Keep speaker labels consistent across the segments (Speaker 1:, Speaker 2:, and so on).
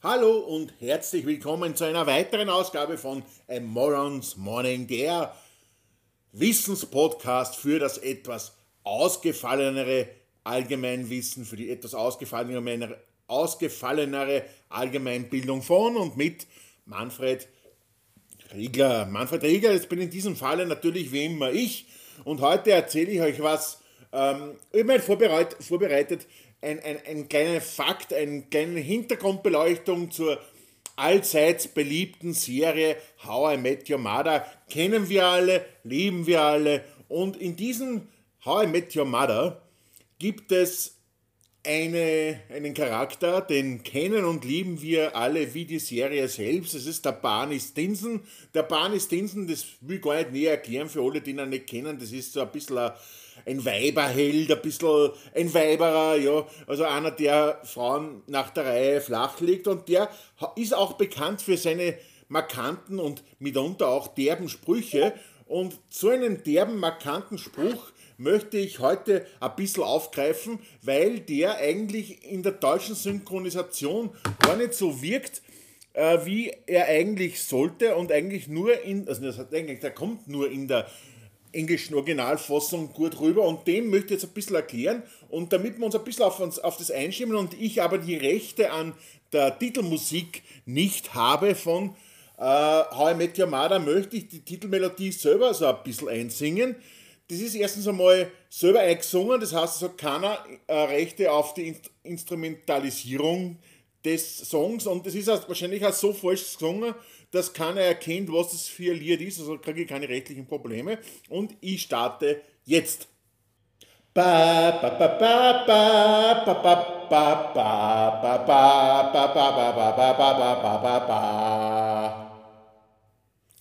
Speaker 1: Hallo und herzlich willkommen zu einer weiteren Ausgabe von A Morons Morning, der Wissenspodcast für das etwas ausgefallenere Allgemeinwissen, für die etwas ausgefallenere, ausgefallenere Allgemeinbildung von und mit Manfred Riegler. Manfred Riegler, jetzt bin in diesem Falle natürlich wie immer ich und heute erzähle ich euch was, ähm, ich habe vorbereitet, vorbereitet ein, ein, ein kleiner Fakt, eine kleine Hintergrundbeleuchtung zur allseits beliebten Serie How I Met Your Mother. Kennen wir alle, lieben wir alle. Und in diesem How I Met Your Mother gibt es eine, einen Charakter, den kennen und lieben wir alle wie die Serie selbst. Es ist der Barney Stinson. Der Barney Stinson, das will ich gar nicht näher erklären für alle, die ihn nicht kennen. Das ist so ein bisschen ein Weiberheld, ein bisschen ein Weiberer, ja, also einer, der Frauen nach der Reihe flach legt und der ist auch bekannt für seine markanten und mitunter auch derben Sprüche und so einen derben, markanten Spruch möchte ich heute ein bisschen aufgreifen, weil der eigentlich in der deutschen Synchronisation gar nicht so wirkt, äh, wie er eigentlich sollte und eigentlich nur in, also das hat eigentlich, der kommt nur in der englischen Originalfassung gut rüber und den möchte ich jetzt ein bisschen erklären und damit wir uns ein bisschen auf, uns, auf das einstimmen und ich aber die Rechte an der Titelmusik nicht habe von äh, How I Met Your Mother, möchte ich die Titelmelodie selber so ein bisschen einsingen. Das ist erstens einmal selber eingesungen, das heißt, es hat keiner äh, Rechte auf die Instrumentalisierung des Songs und es ist auch wahrscheinlich auch so falsch gesungen, dass keiner erkennt, was das für ein Lied ist, also kriege ich keine rechtlichen Probleme. Und ich starte jetzt.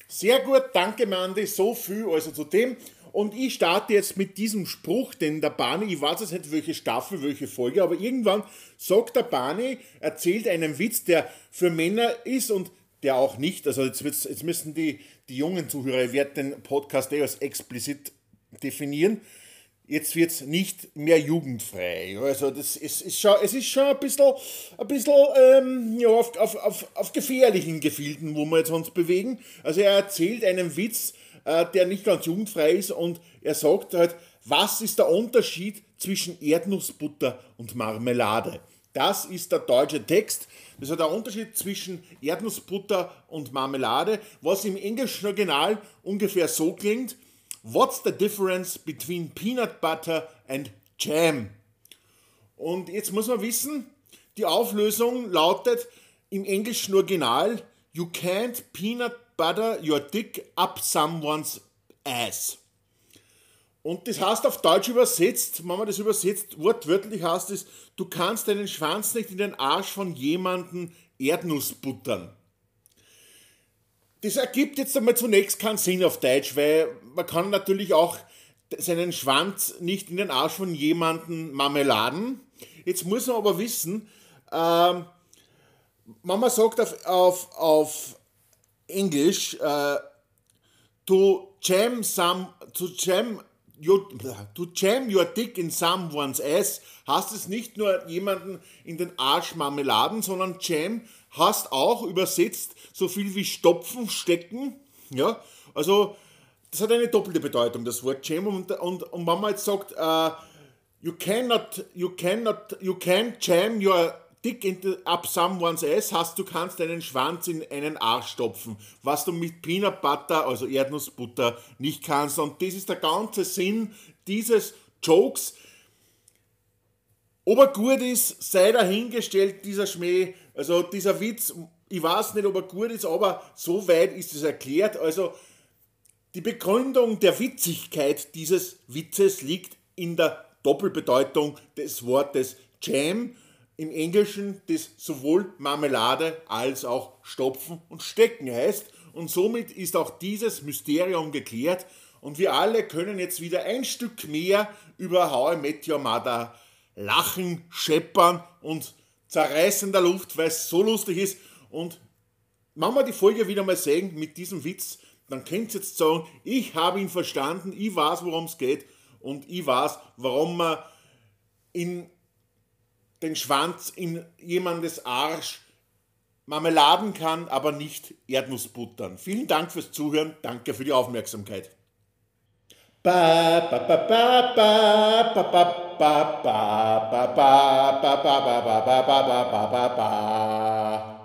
Speaker 1: Sehr gut, danke Mandy, so viel also zu dem. Und ich starte jetzt mit diesem Spruch, denn der Barney, ich weiß jetzt nicht, welche Staffel, welche Folge, aber irgendwann sagt der Barney, erzählt einen Witz, der für Männer ist und der auch nicht, also jetzt, jetzt müssen die, die jungen Zuhörer, ich werde den Podcast eh als explizit definieren, jetzt wird es nicht mehr jugendfrei. Also das ist, ist schon, es ist schon ein bisschen, ein bisschen ähm, ja, auf, auf, auf, auf gefährlichen Gefilden, wo wir jetzt uns bewegen. Also er erzählt einen Witz, der nicht ganz jugendfrei ist und er sagt halt, was ist der Unterschied zwischen Erdnussbutter und Marmelade? Das ist der deutsche Text. Das hat der Unterschied zwischen Erdnussbutter und Marmelade, was im englischen Original ungefähr so klingt. What's the difference between peanut butter and jam? Und jetzt muss man wissen, die Auflösung lautet im englischen Original, you can't peanut butter your dick up someone's ass. Und das heißt auf Deutsch übersetzt, wenn man das übersetzt, wortwörtlich heißt es, du kannst deinen Schwanz nicht in den Arsch von jemandem Erdnuss buttern. Das ergibt jetzt einmal zunächst keinen Sinn auf Deutsch, weil man kann natürlich auch seinen Schwanz nicht in den Arsch von jemandem marmeladen. Jetzt muss man aber wissen, ähm, Mama sagt auf, auf, auf Englisch, äh, to jam some, to jam you, to jam your dick in someone's ass hast es nicht nur jemanden in den Arsch Marmeladen, sondern jam hast auch übersetzt so viel wie stopfen, stecken. Ja, also das hat eine doppelte Bedeutung, das Wort jam. Und, und, und wenn man jetzt sagt, uh, you cannot, you cannot, you can't jam your dick into, up someone's ass hast, du kannst deinen Schwanz in einen Arsch stopfen, was du mit Peanut Butter, also Erdnussbutter, nicht kannst. Und das ist der ganze Sinn dieses Jokes. Ob er gut ist, sei dahingestellt, dieser Schmäh. Also dieser Witz, ich weiß nicht, ob er gut ist, aber so weit ist es erklärt. Also die Begründung der Witzigkeit dieses Witzes liegt in der Doppelbedeutung des Wortes Jam im Englischen das sowohl Marmelade als auch Stopfen und Stecken heißt. Und somit ist auch dieses Mysterium geklärt und wir alle können jetzt wieder ein Stück mehr über How I Met Your Mother lachen, scheppern und zerreißen der Luft, weil es so lustig ist. Und wenn wir die Folge wieder mal sehen mit diesem Witz, dann könnt ihr jetzt sagen, ich habe ihn verstanden, ich weiß, worum es geht und ich weiß, warum man in den Schwanz in jemandes Arsch Marmeladen kann, aber nicht Erdnussbuttern. Vielen Dank fürs Zuhören, danke für die Aufmerksamkeit. Ba ba ba ba ba ba ba ba ba ba ba ba ba